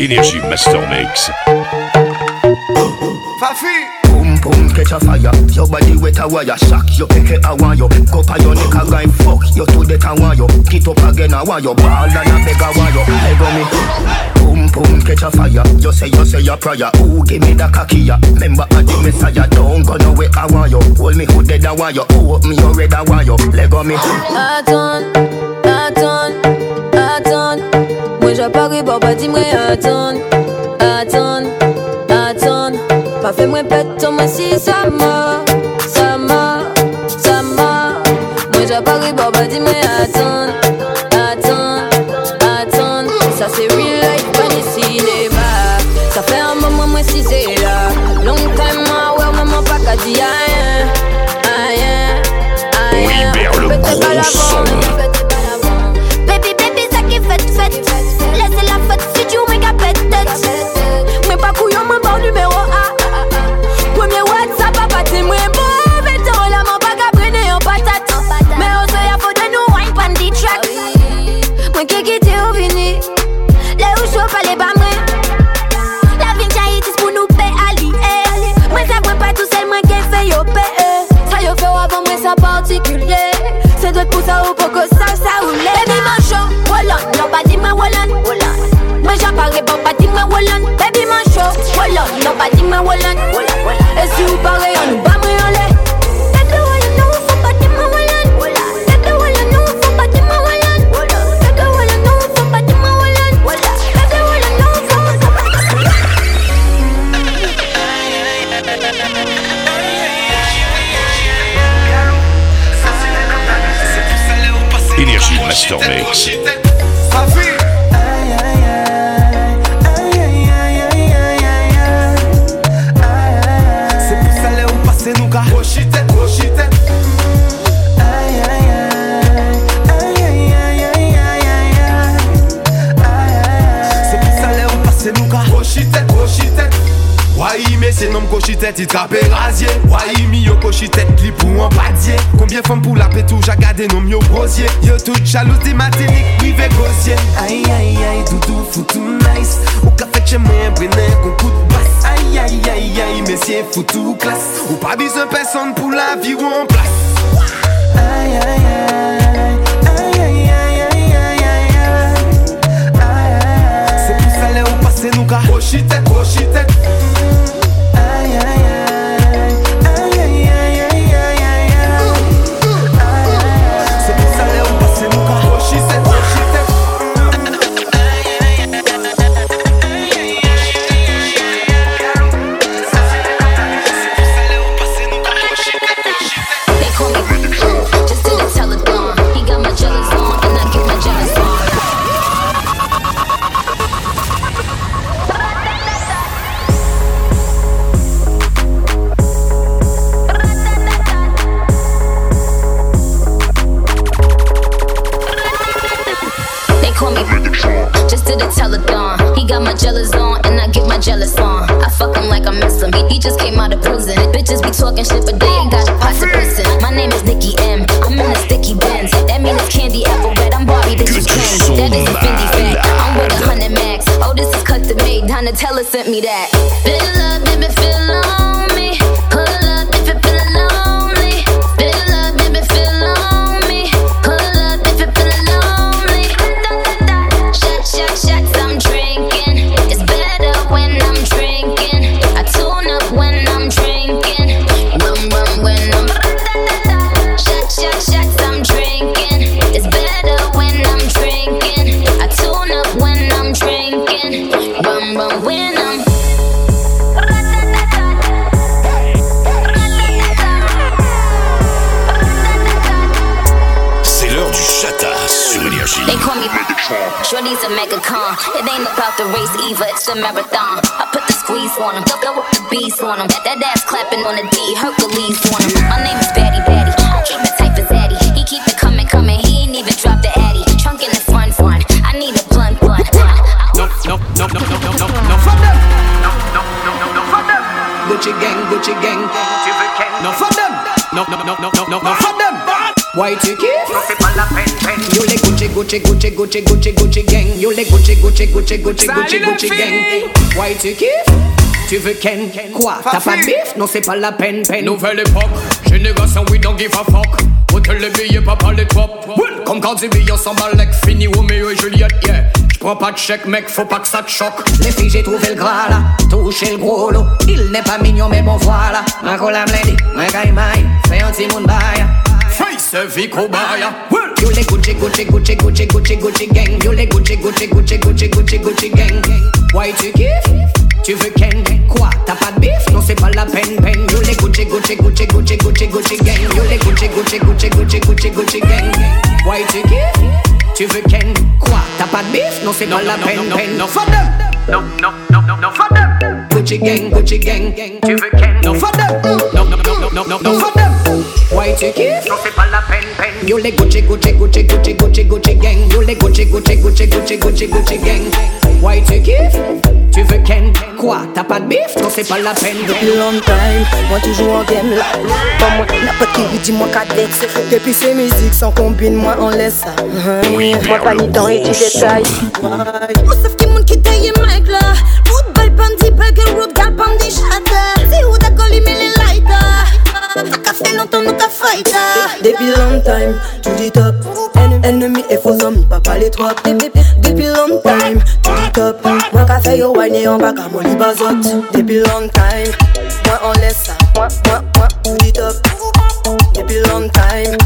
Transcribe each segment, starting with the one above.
Énergie Master Mix. Fafi! Boom boom catch a fire. Your body wet a wire Shock. You pick I want you Go pa your neck a guy fuck. You to that I want you Get up again I want you Ball and a beg I want you Hey go me Boom boom catch a fire. You say you say your prayer. Ooh give me the ya Remember I the messiah Don't go nowhere I want you. Hold me hood dead I want you. Oh me you red I want you. Let go me. Attends, attends, attends. Moi j'apparais pour pas dire moi attends, attends, Pas fait moi pète moi si ça m'a, maman pas pas dis-moi Wallon cochitette, il trappe rasier Wai mi yo cochitette, li pour un padier Combien femmes pour la pétou, j'ai gardé nom yo brosier Yo tout jalouse des matiniques, privé gosier Aïe aïe aïe, doudou foutou nice Ou fait chez moi, brené, qu'on coup de basse Aïe aïe aïe aïe, messieurs foutou classe Ou pas besoin personne pour la vie ou en place Aïe aïe aïe C'est pour ça là où passer nous rochite Aïe talking shit, but they ain't got a pot to piss in. My name is Nicki M. I'm in a sticky Benz. That mean it's candy apple red. I'm Barbie, bitch, is Ken. That is a Fendi fact. I'm with a hundred max. Oh, this is. Donatella sent me that. Up, either, marathon. I put the squeeze on him, go go with the beast on him. That, that ass clapping on the D, Hercules on him. My name is Batty Batty, I keep it tight for Zaddy. He keep it coming, coming, he ain't even dropped the Addy. Trunk in the front, front. I need a blunt, blunt. No, no, no, no, no, no, no, no from them. No, no, no, no, no from them. Gucci gang, Gucci gang. No from them. no, no, no, no, no, no, no, for them. White ticket. Gucci, Gucci, Gucci, Gucci, Gucci, Gucci gang. You les Gucci, Gucci, Gucci, Gucci, Gucci, Gucci gang. White ticket. Tu veux Ken? Quoi T'as pas de bif? Non c'est pas la peine, peine. Nouvelle époque Génération we don't give a fuck. Hôtel les billets, pas les top. Comme quand des billets Fini Romeo et Juliette, yeah. J'prends pas de chèque mec, faut pas que ça te choque. Les filles j'ai trouvé le gras là. Touché le gros lot. Il n'est pas mignon mais bon voilà. Ma collab lady, ma guy my Fais un petit monde baya Face vie baya You les Gucci, Gucci, Gucci, Gucci, Gucci, Gucci gang You les Gucci, Gucci, Gucci, Gucci, Gucci, Gucci gang Why tu kiffes Tu veux Ken Quoi T'as pas de bif Non c'est pas la peine peine You les Gucci Gucci Gucci Gucci Gucci Gucci gang You les Gucci Gucci Gucci Gucci Gucci Gucci gang Why tu kiffes Tu veux Ken Quoi T'as pas de bif Non c'est pas la peine peine Non for them No no no no no for them Gucci gang Gucci gang Tu veux Ken No for them No no no no no no for them Why tu kiffes Non c'est pas la peine peine You les Gucci Gucci Gucci Gucci Gucci Gucci gang. You les Gucci Gucci Gucci Gucci Gucci Gucci gang. Why tu kiffes Tu veux Ken Quoi? T'as pas de bif? Non c'est pas la peine. Depuis long time Moi toujours en game là. Pas moi n'a pas qui dis-moi qu'à dex Depuis ces musiques sans combine Moi on laisse ça. Moi pas ni temps et Moi sauf qui taille là. Gal shatter C'est où d'accord les longtemps Depuis long time Tu dis top. Ennemi et faux amis Papa les trois Depuis long time Tu dis top. Moi qu'a fait yo wine et en bas Qu'à mon libazot Depuis long time Moi on laisse ça. Moi, moi, moi Tu dis top. Depuis long time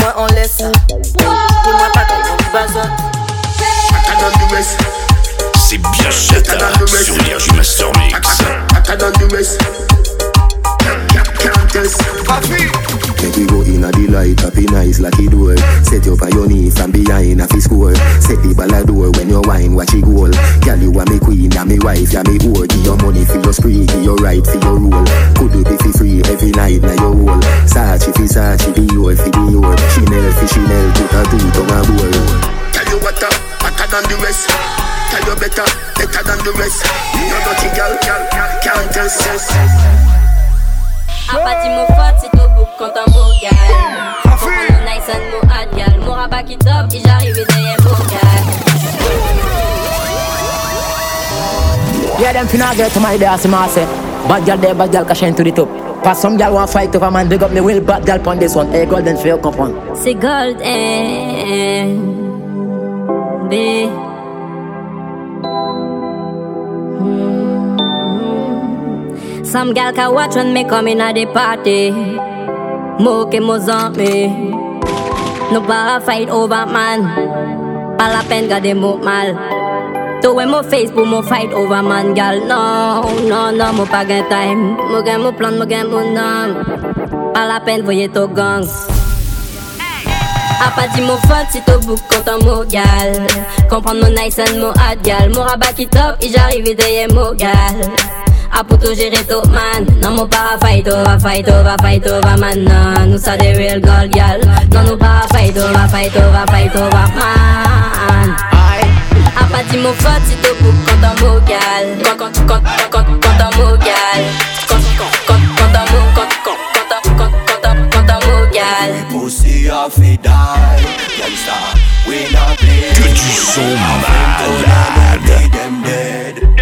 Moi on laisse ça. Dis-moi pas qu'à libazot C'est bien Chata sur Énergie Master Mix. Make we go in a the light, happy nice lucky door. Set you up on your knee from behind a fi score. Set the ball a door when you wine, watch it goal. Girl, you are me queen, and me wife, ya me whore. Give your money for your spree, give your right for your rule. Could do be free every night na your whole. Sachi fi Sachi, be your fi be your. Chanel fi Chanel, put a two to my bowl. Tell you what up, hotter than the rest. Tell you better, better than the rest. You're dirty girl, girl, can't sense. Ah, a pati mou fat, si tou bouk kontan mou gal Kompon nou nice an mou hot gal Mou rabat ki top, i j'arrive deye mou gal Yeah, them finna get to my day, as I say. Bad girl there, bad girl cashing to the top. Cause some girl want fight over man, big up me will bad girl on this one. Hey, golden for you, come on. C'est gold and B Some gal can watch when me come in at the party. Mo ke mo zame No para fight over man. La peine garder mo mal. To when mo face pour mo fight over man gal. No, no, no, mo pas gain time. Mo gain mo plan, mo gain mo la peine voyez to gang. A pas dit mon faute si t'au bout content mon gal. Comprendre mon nice and mon hot gal. Mon rabat qui top et j'arrive derrière mon gal A pour tout gérer tout man. Non mon para fight over fight over fight over man Non. Nous ça des real gold gal Non nous para fight over fight over fight over man. A pas dit mon faute si t'au bout content mon gal Quand quand quand quand quand content mon gal Quand quand quand content mon quand quand content quand content content mon gal Pussy off it die. Gangsta, we not play. Que du son malade. Them dead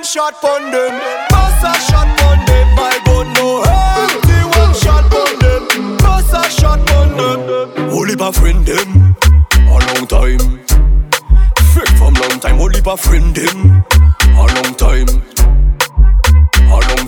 One shot pon them. Bust a shot pon them My gun no empty One shot pon them. Bust a shot pon them. Only my friend them. A long time. Friend from long time Only my friend them. A long time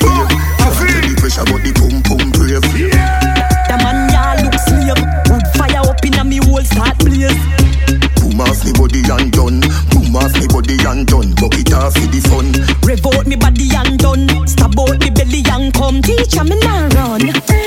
feel the pressure, but the pum pum brave. The man ya look slave Wood fire up in a me whole start blaze Boom off me body and done. Boom off me body and done. Bucket off for the fun. Revolt me body and done. Stab out me belly and come. Teacher me now run.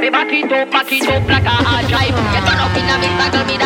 Back it up, back it up like a hard drive. You turn up in a a girl me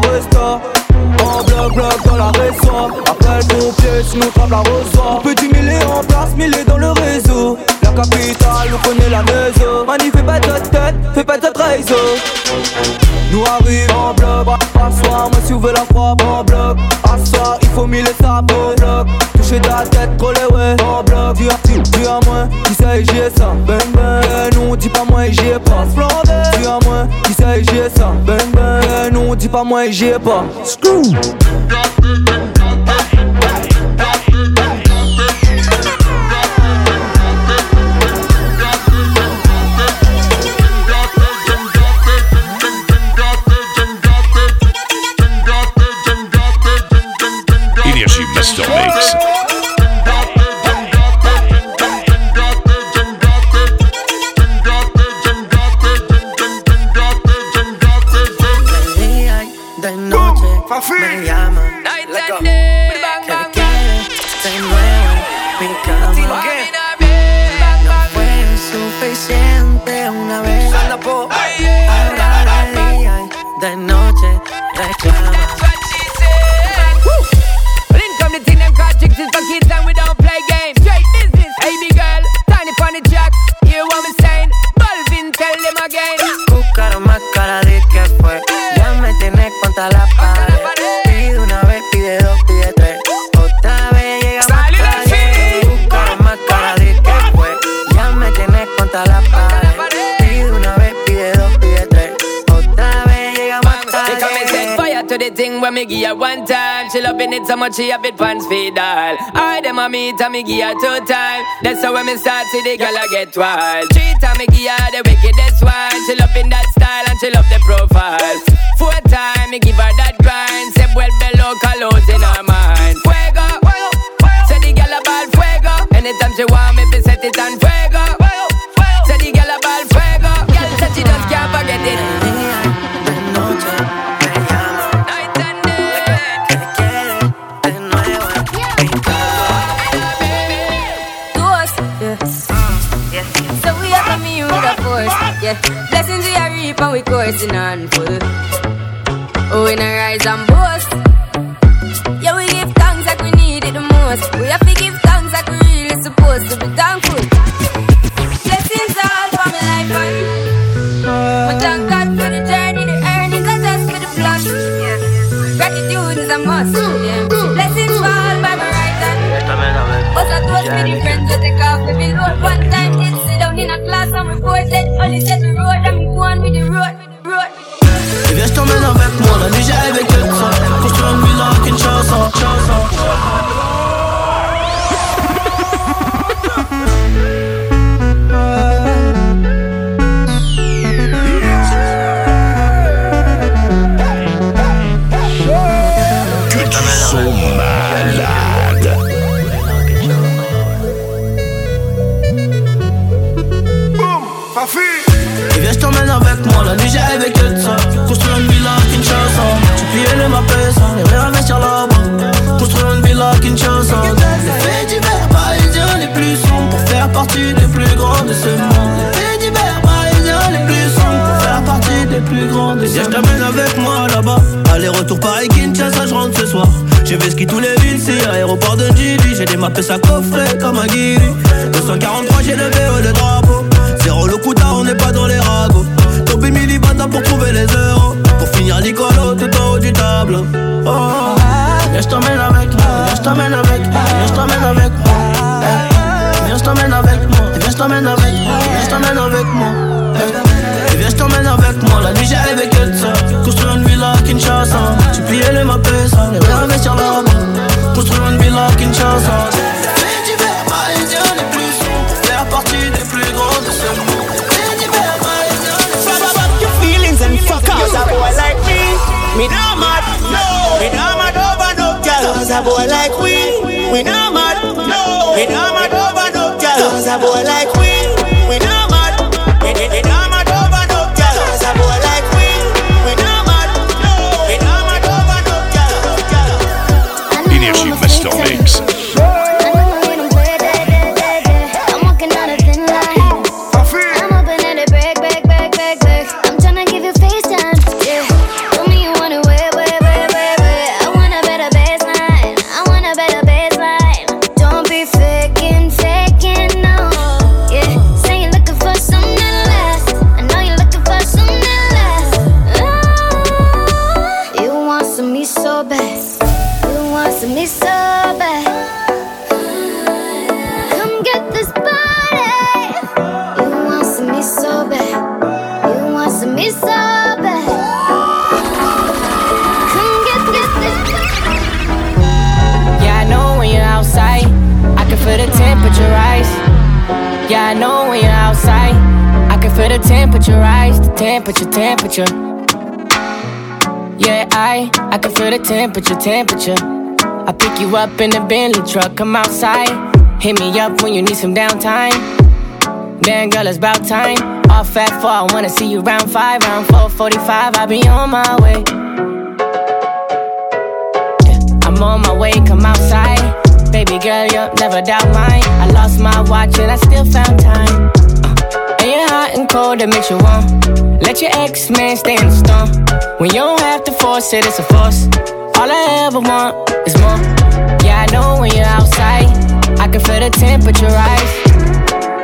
resta En bloc bloc dans la réseau Appelle ton pied, sinon trappe la reçoit Petit mêlé en place, mêlé dans le réseau. La capitale, on connaît la maison. Manif fait pas tête, fais pas de Nous arrive en bloc, assoir, moi si vous la frappe en bloc Assoir, il faut mille sables en bloc Toucher ta tête, coller ouais en bloc. Dis à, dis, dis à moi, qui sait j'y ai ça. Ben ben, non, dis pas moi j'y ai pas eh non, dis pas moi j'y ai pas Screw so much she have it pants feed all. I them a meet and me give her two time. That's how when me start see the girl I get wild. Three time me give her the wickedest one. She loving that style and she love the profile. Four time me give her that grind. Say well below colors in her mind. Fuego, say the girl a ball fuego. Anytime she want me, be set it on Viens, je t'emmène avec moi. Eh, Viens, je t'emmène avec moi. Viens, je t'emmène avec moi. Viens, je t'emmène avec moi. Eh, Viens, je t'emmène avec moi. La nuit, j'ai avec elle, ça. Construire une villa à Kinshasa. J'ai plié les mappes, ça. Les investir là-bas. Construire une villa à Kinshasa. Les plus sombres. Faire partie des plus grands de ce monde. Fait d'hiver parisien, les plus sombres. your feelings and fuck out. a boy like me, me not mad, no. Me not mad over no girl. Cause a boy like we, we a boy like temperature, temperature. Yeah, I, I can feel the temperature, temperature. I pick you up in the Bentley truck, come outside. Hit me up when you need some downtime. Man, girl, it's about time. Off at four, I wanna see you round five, round four forty-five. I'll be on my way. I'm on my way, come outside. Baby girl, you'll never doubt mine. I lost my watch and I still found time. Uh, and you're hot and cold, that makes you warm. Let your ex man stay in the storm. When you don't have to force it, it's a force. All I ever want is more. Yeah, I know when you're outside, I can feel the temperature rise.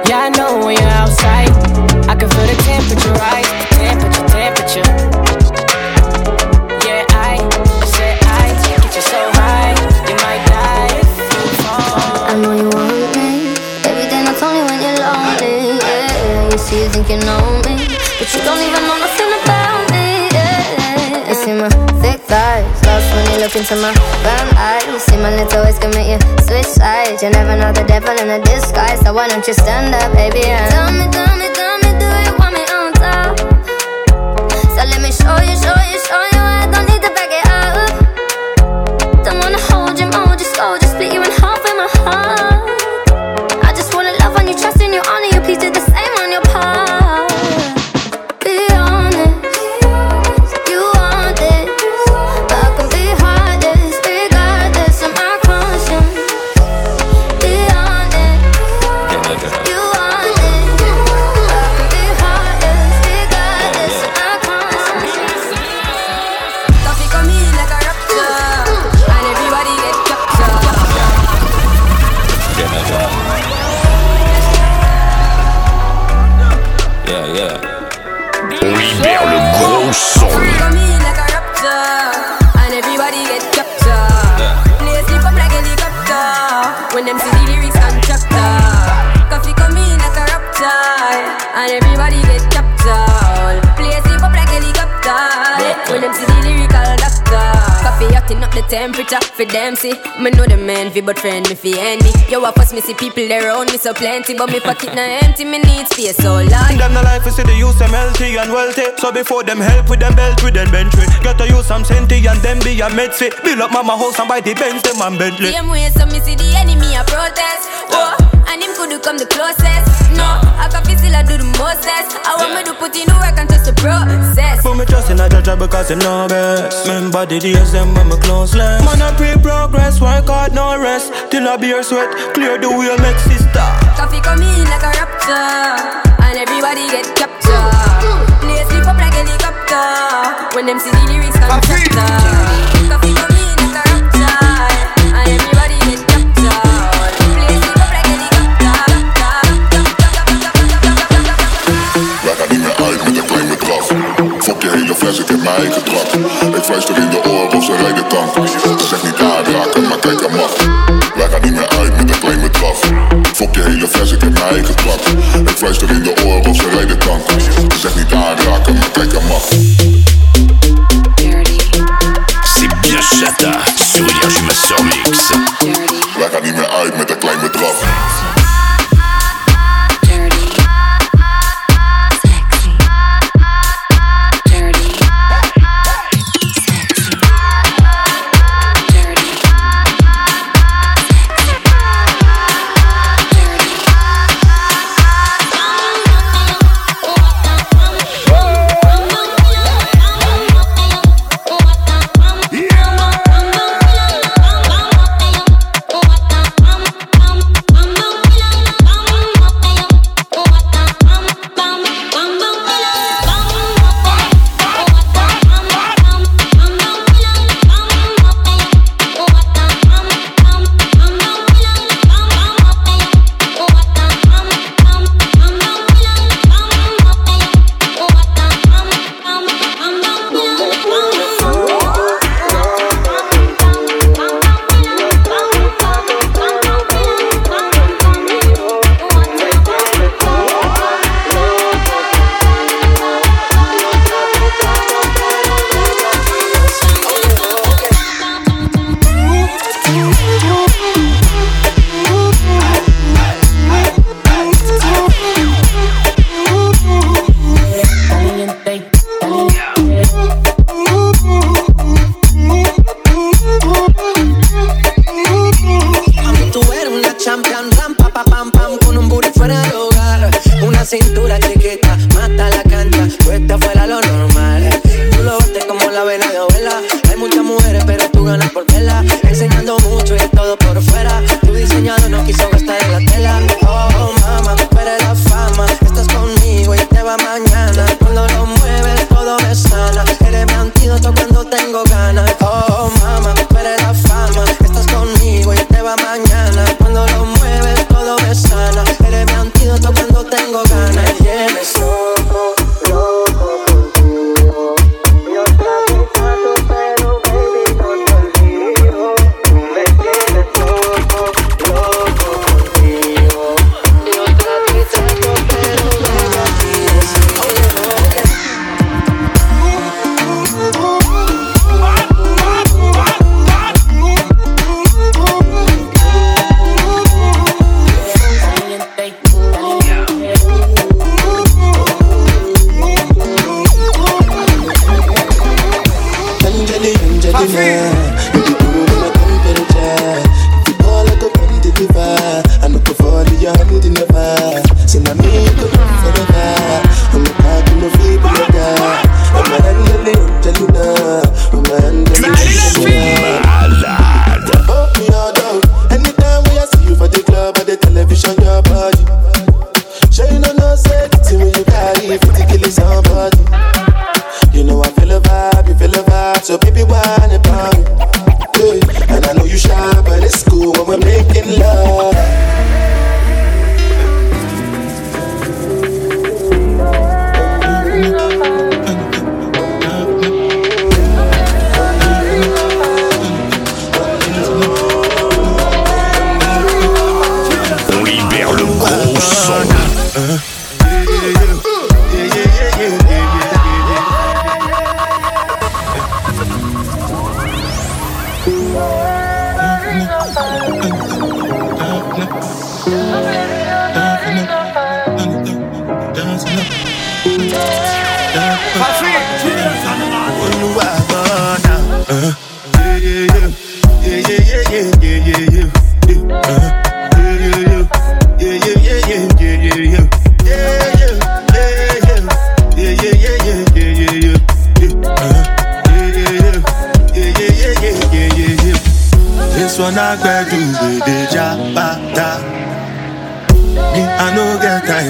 Yeah, I know when you're outside, I can feel the temperature rise. Temperature, temperature. Yeah, I said I get you so high, you might die if you fall. I know you want me. Every day, not only when you're lonely. Yeah, you see, you think you know into my brown eyes. See my little ways can make you switch sides. You never know the devil in a disguise, so why don't you stand up, baby? And tell me, tell me, tell me, do you want me on top? So let me show you, show you, show you. I don't need to back it up. And everybody get captured. Play sleep up like helicopter when them see the lyrical doctor. Coffee up the temperature for them see. Me know the man fi but friend me fi enemy. Yo, I first me see people there around me so plenty, but me pocket na empty. Me need space so long. Them the life is see the use them healthy and wealthy. So before them help with them belt with them bench with. Get to use some senti and them be a med fit. Build up mama house and buy the Benz them and Bentley. Same way, so me see the enemy a protest. Whoa, and him could come the closest. No, I can feel still I do the mostest. I want me to put in the work and trust the process. Put me trust in a judge because him know best. Remember the days them when me close less. Man I pre progress, work hard no rest. Till I beer sweat, clear the wheel make sister. Coffee come in like a rapture, and everybody get captured. Play sleep up like helicopter when them see the lyrics contractor. Coffee come fles, ik heb mijn eigen trap, Ik er in de oren of ze rijden tank. Ze zegt niet aanraken, maar kijk aan macht. Wij gaan niet meer uit met een klein bedrag. Fok je hele fles, ik heb mijn eigen trap, Ik er in de oren of ze rijden tank. Ze zegt niet aanraken, maar kijk aan macht. Chata, je sur mix. Wij gaan niet meer uit met een klein bedrag.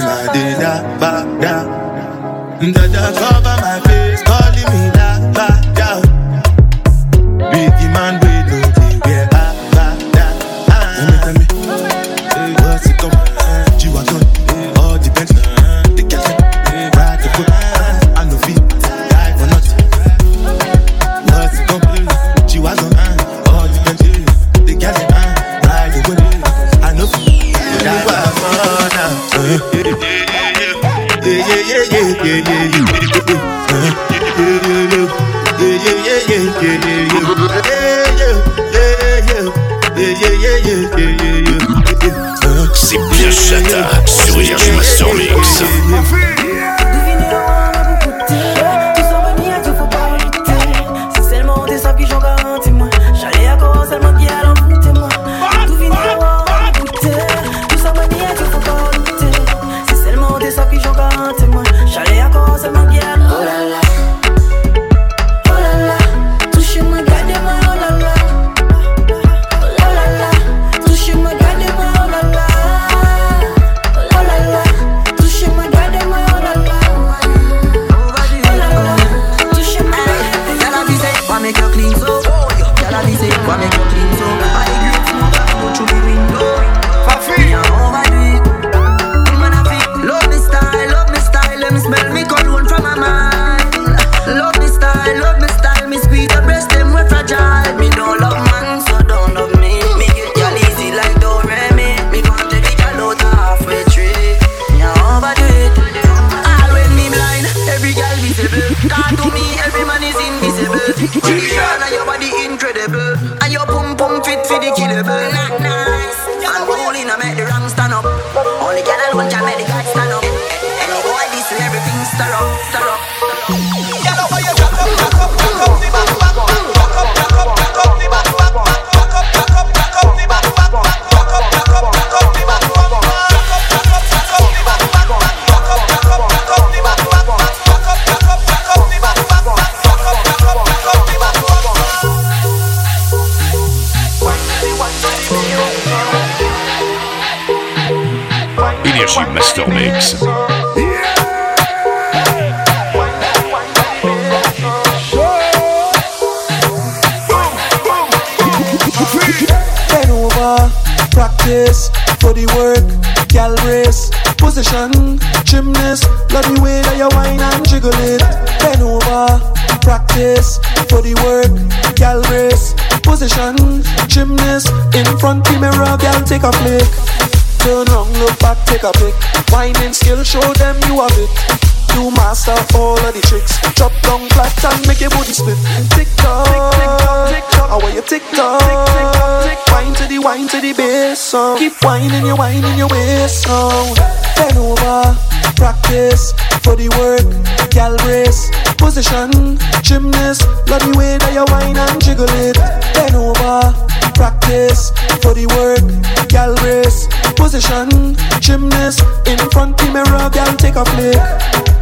my dinner, back down. Dada cover my Come fit for the killable, not nice. Young rolling, I make the wrong stand up. Only girl alone can make the guy stand up. position. Gymnast, love the way that you whine and jiggle it. Bend over, practice for the work. Gal brace, position. Gymnast, in front the mirror, gal take a flick. Turn around, look back, take a pic. Whining skill, show them you have it master all of the tricks. Drop down flat and make your booty split. Tick tock, tick tock, how are you tick tock? Wine to the wine to the bass sound. Keep whining your wine in your waist sound. Bend over, practice for the work. Gal brace, position, gymnast. Love the way that you wine and jiggle it. Bend over, practice for the work. Gal brace, position, gymnast. In front of the mirror, gal take a flick.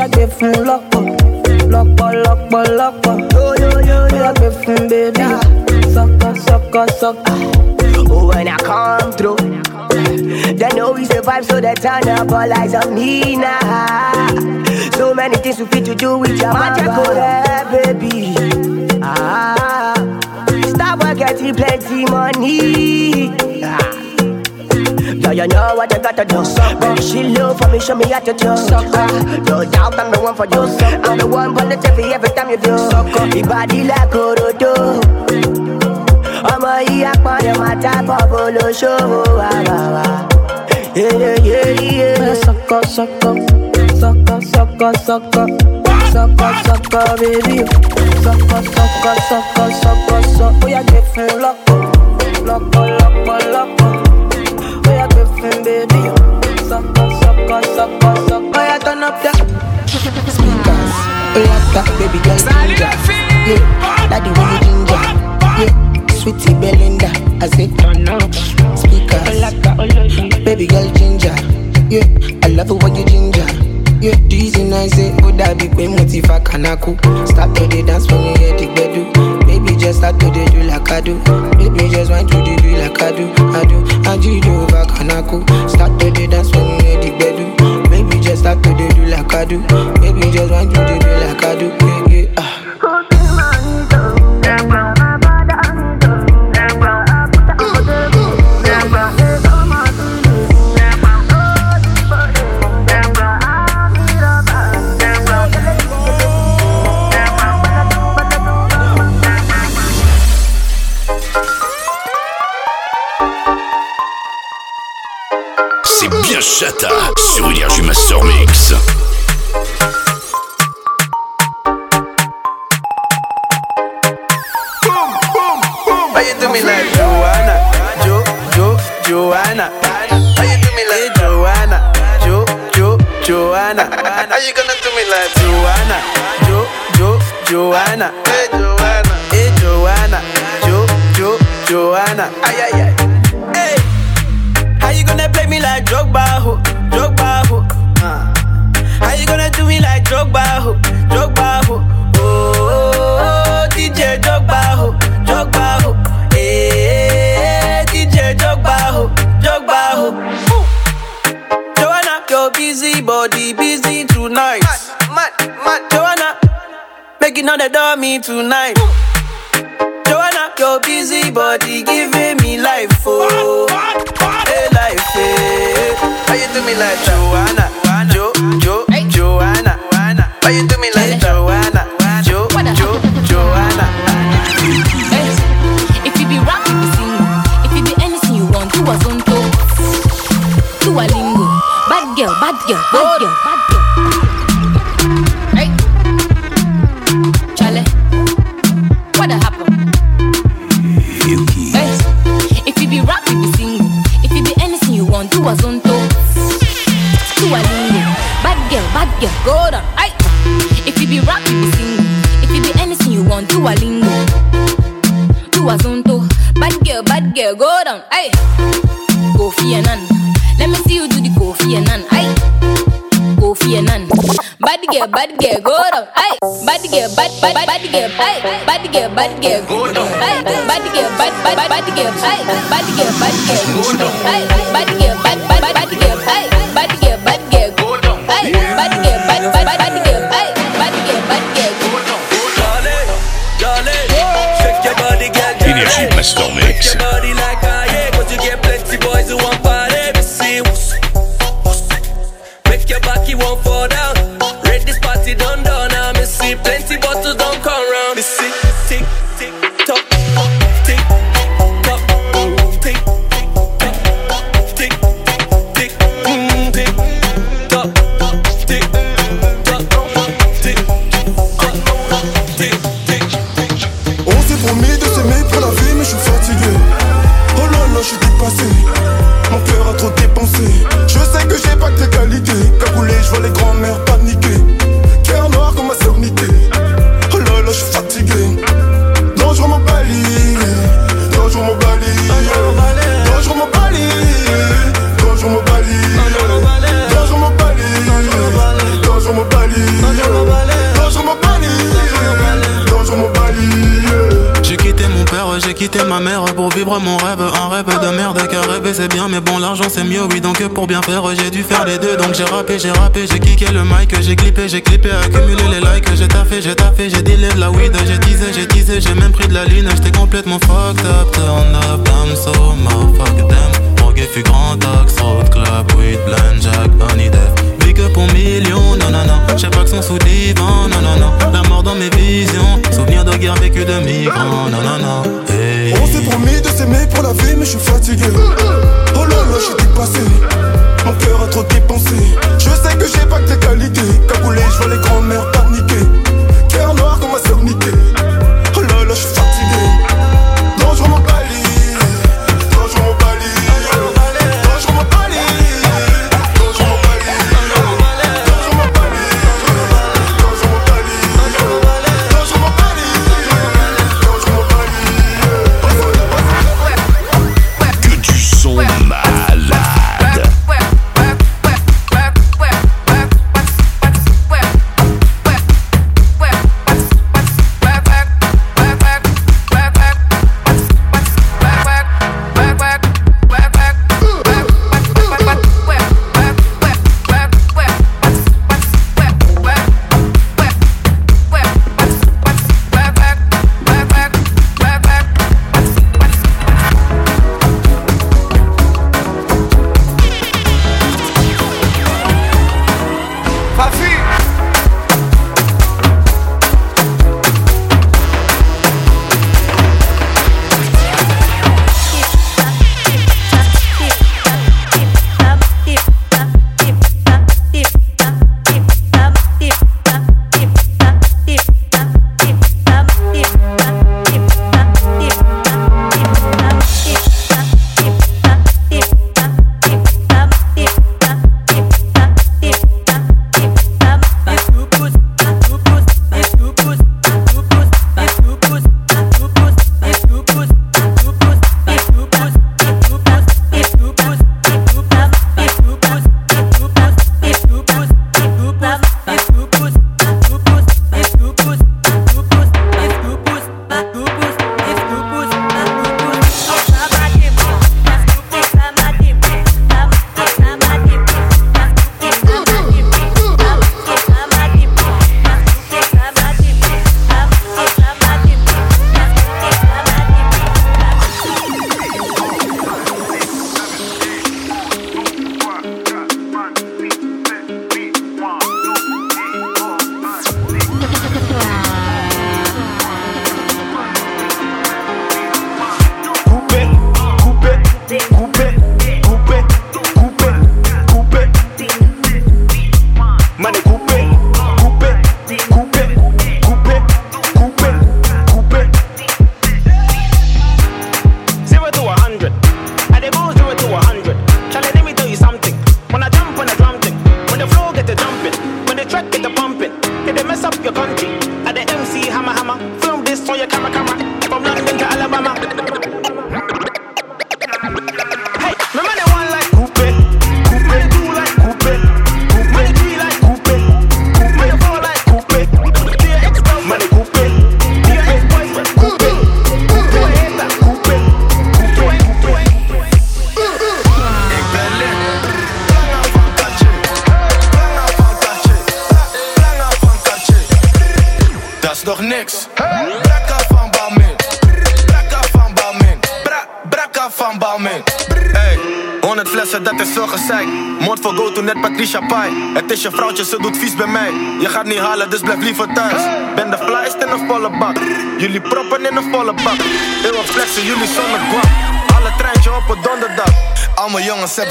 yeah, give fún lọ́pọ̀, lọ́pọ̀, lọ́pọ̀, lọ́pọ̀. Yo, yeah, give fún baby. Suck up, suck up, suck up. Oh, when I come through, they know we survive, so they turn up all eyes on me now. So many things we fit to do with your magic, oh, baby. Ah, stop work, getting plenty money. Ah. Yeah, you know what I gotta do. Baby, she low for me, show me how to do. Ah, no doubt I'm the one for you. I'm the one for the TV every time you do. Your body like Orodo. ọmọ yìí apọ̀dé máa tábọ̀ bó ló ṣòwò wà wà wà. Yéyé yéyé. Sọkọ sọkọ sọkọ sọkọ sọkọ sọkọ sọkọ bébí sọkọ sọkọ sọkọ sọkọ sọ ó yà gbé fún lọ́pọ̀ lọ́pọ̀ ó yà sọkọ. Turn up the speakers. Baby girl ginger. Yeah, the way you ginger. Yeah, sweetie Belinda. I say turn up speakers. Baby girl ginger. Yeah, I love it when you ginger. Yeah, dizzy nice say oh mo ti fa kanaku. Start to dey dance when you hear the gbedu. Baby just start to do like I do. Baby just want to dey do like I do. I do. And you do over kanaku. Start to dey dance when hear the gbedu. Baby just start to do like I do. Baby just want to do like I do. C'est bien chata sur Énergie Master Mix. How you do me like Joanna? Jo, Jo, Joanna. How you do me like Joanna? Jo, Jo, Joanna. How you gonna do me like Joanna? Jo, Jo, Joanna. Hey Joanna. Hey Joanna. Jo, Jo, Joanna. Ay, ay, ay. Me like Drogba, ho? Drogba, ho? Uh. How you gonna do me like Drogba, ho? Drogba, ho? Oh, oh, oh, DJ Drogba, ho? Drogba, ho? Eh, DJ Drogba, ho? Drogba, ho? Ooh. Joanna, your busy body busy tonight. Mad, mad, mad. Joanna, making all the dummy tonight. Joanna, your busy body giving me life, oh, hey hey. How you do me like Joanna, Jo, Jo, Joanna? How you do me like Joanna, Jo, Jo, Joanna? If you be rap, you be sing. If you be anything you want, do a zonto. Do a lingo. Bad girl, bad girl, bad girl. Girl, go down. Hey. If you be rap, you be sing. If you be anything you want, do a lingo do a zonto. Bad girl, bad girl, go down. Aye. Kofi Annan. Let me see you do the Kofi Annan. Aye. Kofi Annan. Bad girl, bad girl, go down. Aye. Bad girl, bad bad bad girl. Aye. Bad girl, bad girl, go down. Aye. Bad girl, bad bad bad girl. Aye. Bad girl, bad girl, go down. Aye. Bad girl, Synergy Master Mix. Your body like yeah, you get plenty boys who want party. Make your back, you won't fall down. Mon rêve. Un rêve de merde, car rêver c'est bien, mais bon, l'argent c'est mieux, oui. Donc pour bien faire, j'ai dû faire les deux. Donc j'ai rappé, j'ai rappé, j'ai kické le mic, j'ai clippé, j'ai clippé, accumulé les likes. J'ai taffé, j'ai taffé, j'ai dealé de la weed, j'ai teasé, j'ai teasé, j'ai même pris de la ligne. J'étais complètement fucked up, turn up, I'm so fuck them. Drogué fut grand axe, road club, weed, blind jack, honey death. Big up pour millions, non non non. J'ai pas que son sous divan, non non non. La mort dans mes visions, souvenir de guerre vécue de migrants, non. Promis de s'aimer pour la vie, mais je suis fatigué. Oh là là, je suis dépassé. Mon cœur a trop dépensé. Je sais que j'ai pas que tes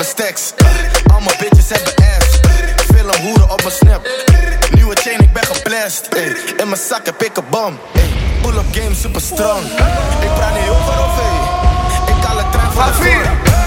stacks. Allemaal bitches hebben ass. Veel een hoeren op mijn snap. Nieuwe chain, ik ben geblest. In mijn zak heb ik een bom. Pull-up game super strong. Ik praat niet over of Ik kan het trein van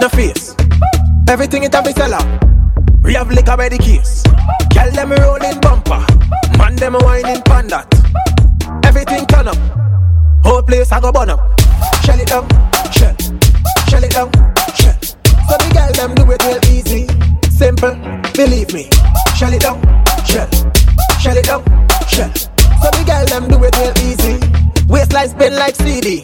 no face. Everything it have be sell. We have liquor by the case. Girl them rolling bumper, man them whining pan that. Everything turn up, whole place I go burn up. Shell it down, shell, shell it down, shell. So the girl them do it real easy, simple, believe me. Shell it down, shell, shell it down, shell. So the girl them do it real easy, waistline spin like CD.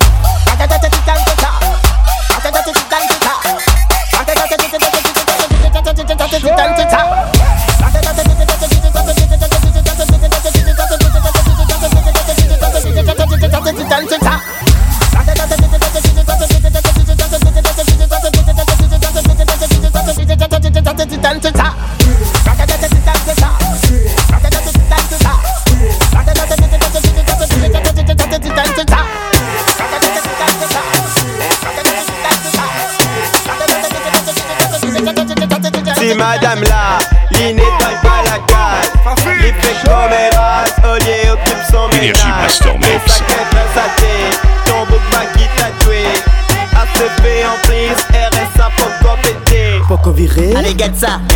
gets up.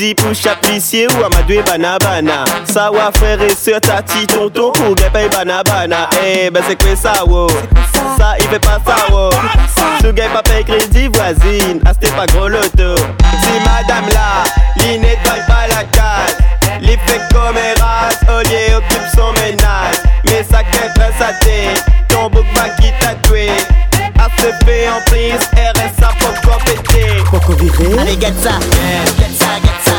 dit push up lissier ou amadoué banabana. Ça va frère et soeur, tati, tonton, pour gué paye banabana. Eh ben c'est quoi ça, wow? Ça il fait pas ça, oh. wow? Tu gagnes pas paye crédit voisine, ah c'était pas gros loto. Si madame là, l'inétoile pas la case. L'effet comme Eras, Olié occupe son ménage. Mais ça qu'est très saté, ton bouc m'a qui tatoué. A ce fait en prise, RSA pour compéter. Pour qu'on Allez, get ça, get ça, get ça.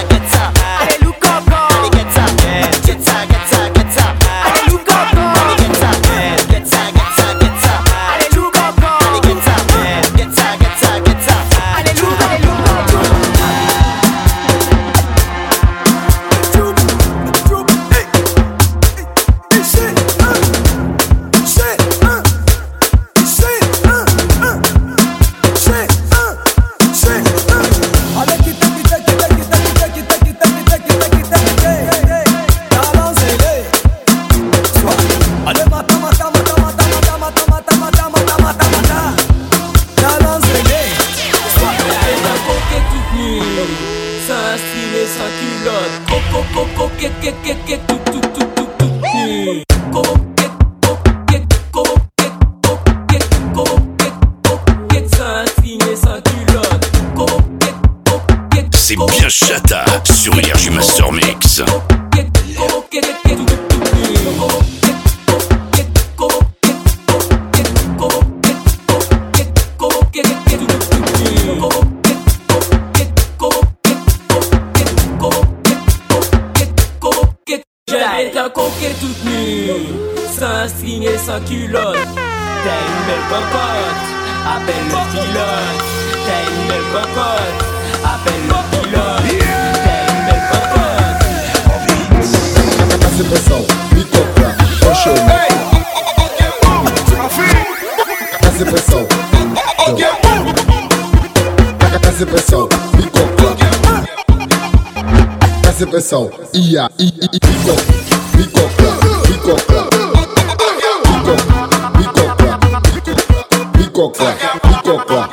picocla,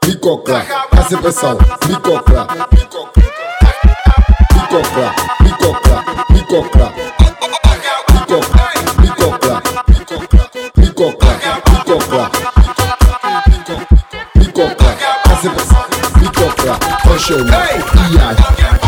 picocla, essa pressão, picocla, picocla, picocla, picocla, picocla, picocla, picocla, picocla, picocla, essa pressão, picocla, paixão, viagem.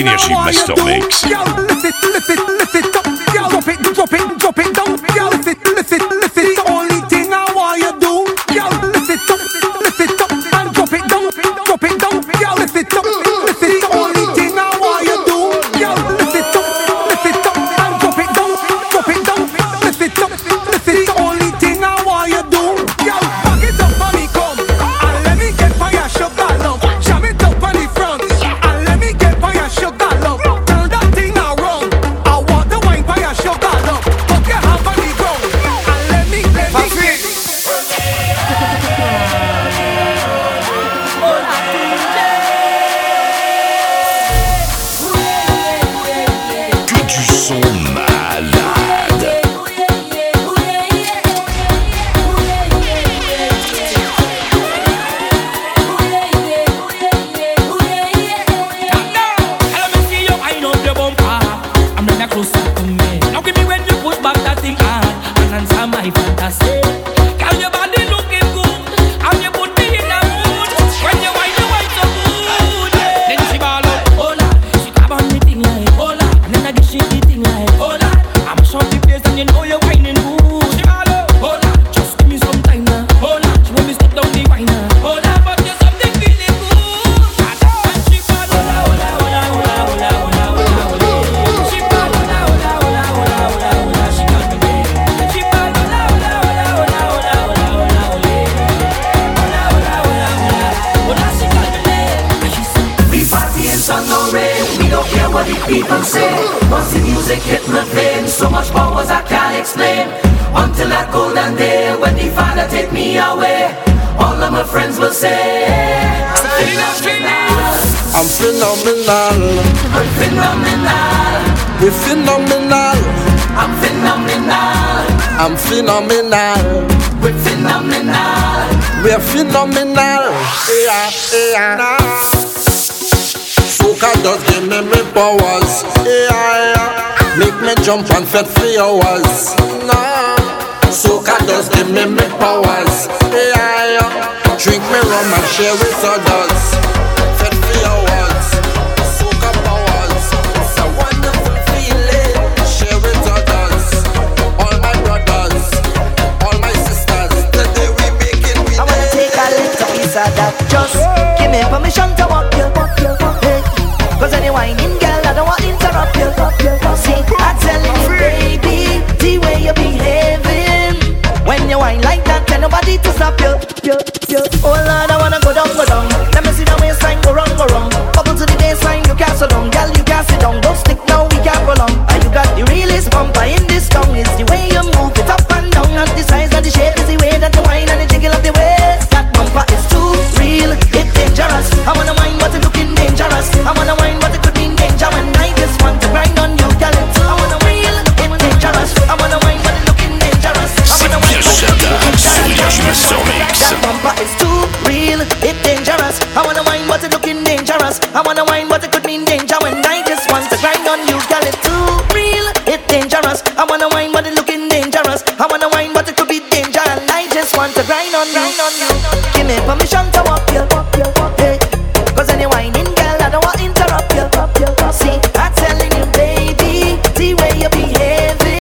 in your Sheep Mix. você I'm phenomenal. I'm phenomenal. We're phenomenal. I'm phenomenal. I'm phenomenal. We're phenomenal. We're phenomenal. Yeah, yeah. Soca does give me my powers. Yeah, yeah. Make me jump and fed for hours. Nah. Soca does give me my powers. Yeah, yeah. Drink me rum and share with others. Fed for hours, soak up hours. It's a wonderful feeling. Share with others. All my brothers, all my sisters. Today we make it. I wanna take a little piece of that. Just give me permission to walk you, walk you, walk you. Cause any whining girl, I don't want to interrupt you. See, I'm telling you, baby, the way you're behaving when you whine like nobody to stop you, you, you. Hold on.